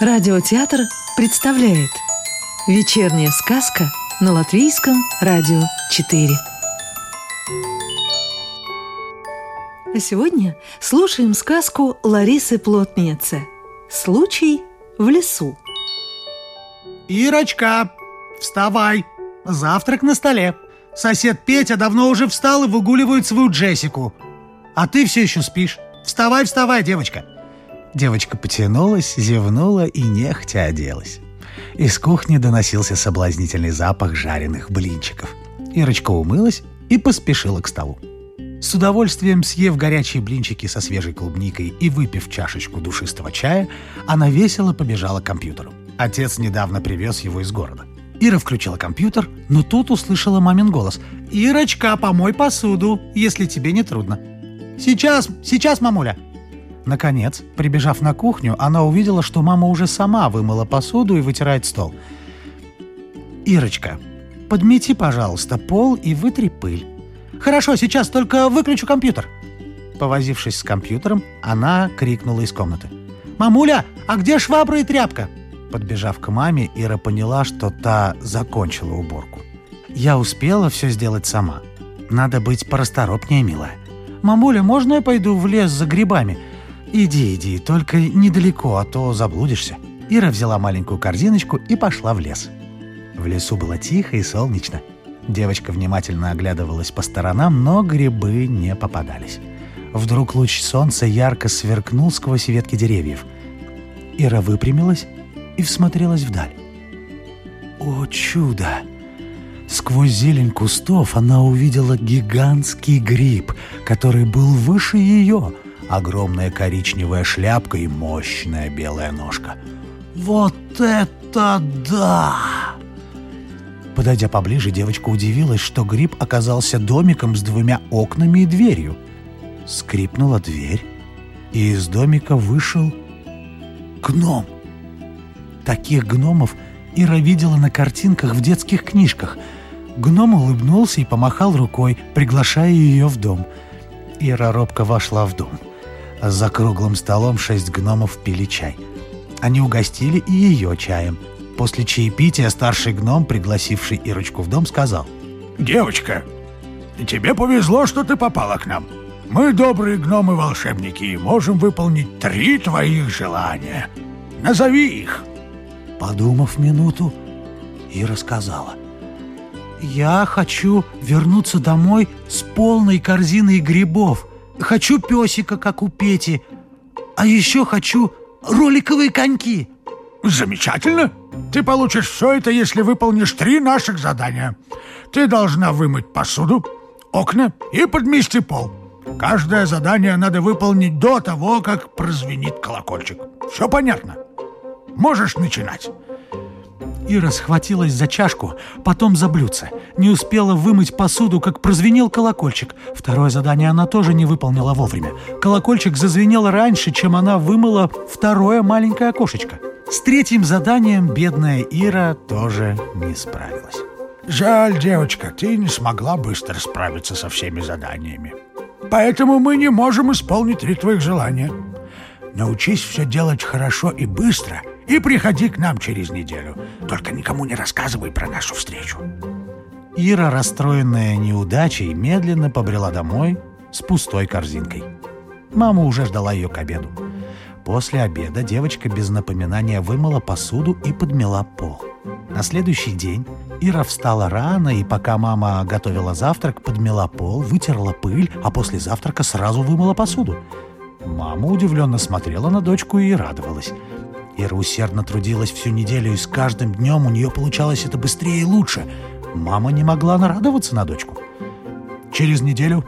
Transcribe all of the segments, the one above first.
Радиотеатр представляет Вечерняя сказка на Латвийском радио 4 А сегодня слушаем сказку Ларисы Плотницы «Случай в лесу» Ирочка, вставай! Завтрак на столе. Сосед Петя давно уже встал и выгуливает свою Джессику. А ты все еще спишь. Вставай, вставай, девочка. Девочка потянулась, зевнула и нехотя оделась. Из кухни доносился соблазнительный запах жареных блинчиков. Ирочка умылась и поспешила к столу. С удовольствием съев горячие блинчики со свежей клубникой и выпив чашечку душистого чая, она весело побежала к компьютеру. Отец недавно привез его из города. Ира включила компьютер, но тут услышала мамин голос. «Ирочка, помой посуду, если тебе не трудно». «Сейчас, сейчас, мамуля!» Наконец, прибежав на кухню, она увидела, что мама уже сама вымыла посуду и вытирает стол. «Ирочка, подмети, пожалуйста, пол и вытри пыль». «Хорошо, сейчас только выключу компьютер». Повозившись с компьютером, она крикнула из комнаты. «Мамуля, а где швабра и тряпка?» Подбежав к маме, Ира поняла, что та закончила уборку. «Я успела все сделать сама. Надо быть порасторопнее, милая. Мамуля, можно я пойду в лес за грибами? Иди, иди, только недалеко, а то заблудишься». Ира взяла маленькую корзиночку и пошла в лес. В лесу было тихо и солнечно. Девочка внимательно оглядывалась по сторонам, но грибы не попадались. Вдруг луч солнца ярко сверкнул сквозь ветки деревьев. Ира выпрямилась и всмотрелась вдаль. О чудо! Сквозь зелень кустов она увидела гигантский гриб, который был выше ее. Огромная коричневая шляпка и мощная белая ножка. «Вот это да!» Подойдя поближе, девочка удивилась, что гриб оказался домиком с двумя окнами и дверью. Скрипнула дверь, и из домика вышел гном. Таких гномов Ира видела на картинках в детских книжках. Гном улыбнулся и помахал рукой, приглашая ее в дом. Ира робко вошла в дом. За круглым столом шесть гномов пили чай. Они угостили и ее чаем. После чаепития старший гном, пригласивший Ирочку в дом, сказал. «Девочка, тебе повезло, что ты попала к нам. Мы добрые гномы-волшебники и можем выполнить три твоих желания. Назови их!» Подумав минуту, Ира сказала. «Я хочу вернуться домой с полной корзиной грибов. Хочу песика, как у Пети. А еще хочу роликовые коньки». «Замечательно! Ты получишь все это, если выполнишь три наших задания. Ты должна вымыть посуду, окна и подмести пол. Каждое задание надо выполнить до того, как прозвенит колокольчик. Все понятно?» Можешь начинать. Ира схватилась за чашку, потом за блюдце. Не успела вымыть посуду, как прозвенел колокольчик. Второе задание она тоже не выполнила вовремя. Колокольчик зазвенел раньше, чем она вымыла второе маленькое окошечко. С третьим заданием бедная Ира тоже не справилась. Жаль, девочка, ты не смогла быстро справиться со всеми заданиями. Поэтому мы не можем исполнить три твоих желания. Научись все делать хорошо и быстро – и приходи к нам через неделю. Только никому не рассказывай про нашу встречу». Ира, расстроенная неудачей, медленно побрела домой с пустой корзинкой. Мама уже ждала ее к обеду. После обеда девочка без напоминания вымыла посуду и подмела пол. На следующий день Ира встала рано и, пока мама готовила завтрак, подмела пол, вытерла пыль, а после завтрака сразу вымыла посуду. Мама удивленно смотрела на дочку и радовалась. Ира усердно трудилась всю неделю, и с каждым днем у нее получалось это быстрее и лучше. Мама не могла нарадоваться на дочку. Через неделю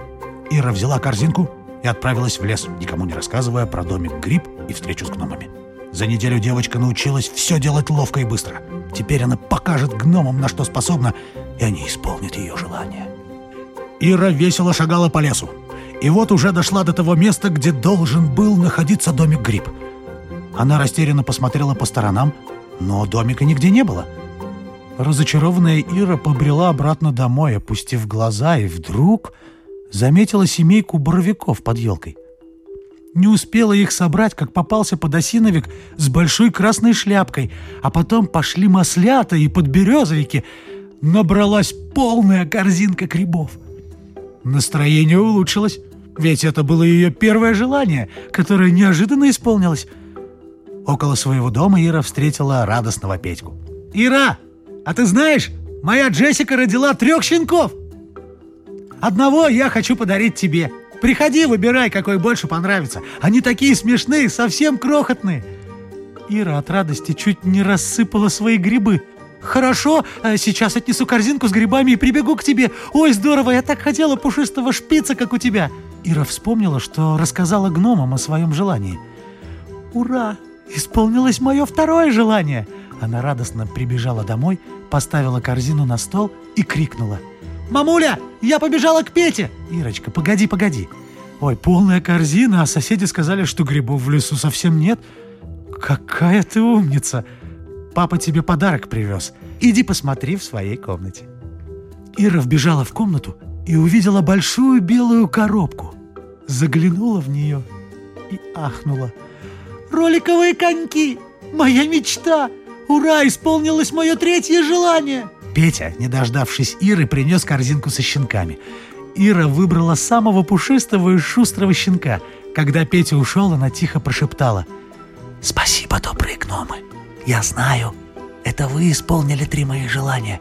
Ира взяла корзинку и отправилась в лес, никому не рассказывая про домик Гриб и встречу с гномами. За неделю девочка научилась все делать ловко и быстро. Теперь она покажет гномам, на что способна, и они исполнят ее желание. Ира весело шагала по лесу. И вот уже дошла до того места, где должен был находиться домик Гриб — она растерянно посмотрела по сторонам, но домика нигде не было. Разочарованная Ира побрела обратно домой, опустив глаза, и вдруг заметила семейку боровиков под елкой. Не успела их собрать, как попался подосиновик с большой красной шляпкой, а потом пошли маслята и подберезовики. Набралась полная корзинка грибов. Настроение улучшилось, ведь это было ее первое желание, которое неожиданно исполнилось. Около своего дома Ира встретила радостного Петьку. «Ира, а ты знаешь, моя Джессика родила трех щенков! Одного я хочу подарить тебе!» Приходи, выбирай, какой больше понравится. Они такие смешные, совсем крохотные. Ира от радости чуть не рассыпала свои грибы. «Хорошо, э, сейчас отнесу корзинку с грибами и прибегу к тебе. Ой, здорово, я так хотела пушистого шпица, как у тебя!» Ира вспомнила, что рассказала гномам о своем желании. «Ура! Исполнилось мое второе желание!» Она радостно прибежала домой, поставила корзину на стол и крикнула – «Мамуля, я побежала к Пете!» «Ирочка, погоди, погоди!» «Ой, полная корзина, а соседи сказали, что грибов в лесу совсем нет!» «Какая ты умница! Папа тебе подарок привез. Иди посмотри в своей комнате». Ира вбежала в комнату и увидела большую белую коробку. Заглянула в нее и ахнула. «Роликовые коньки! Моя мечта! Ура, исполнилось мое третье желание!» Петя, не дождавшись Иры, принес корзинку со щенками. Ира выбрала самого пушистого и шустрого щенка. Когда Петя ушел, она тихо прошептала. «Спасибо, добрые гномы. Я знаю, это вы исполнили три мои желания.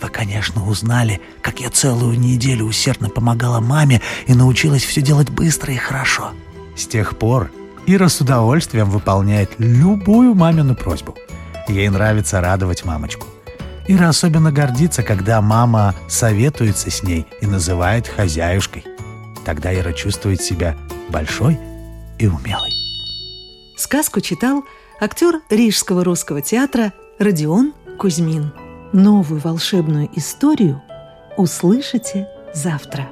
Вы, конечно, узнали, как я целую неделю усердно помогала маме и научилась все делать быстро и хорошо. С тех пор Ира с удовольствием выполняет любую мамину просьбу. Ей нравится радовать мамочку. Ира особенно гордится, когда мама советуется с ней и называет хозяюшкой. Тогда Ира чувствует себя большой и умелой. Сказку читал актер Рижского русского театра Родион Кузьмин. Новую волшебную историю услышите завтра.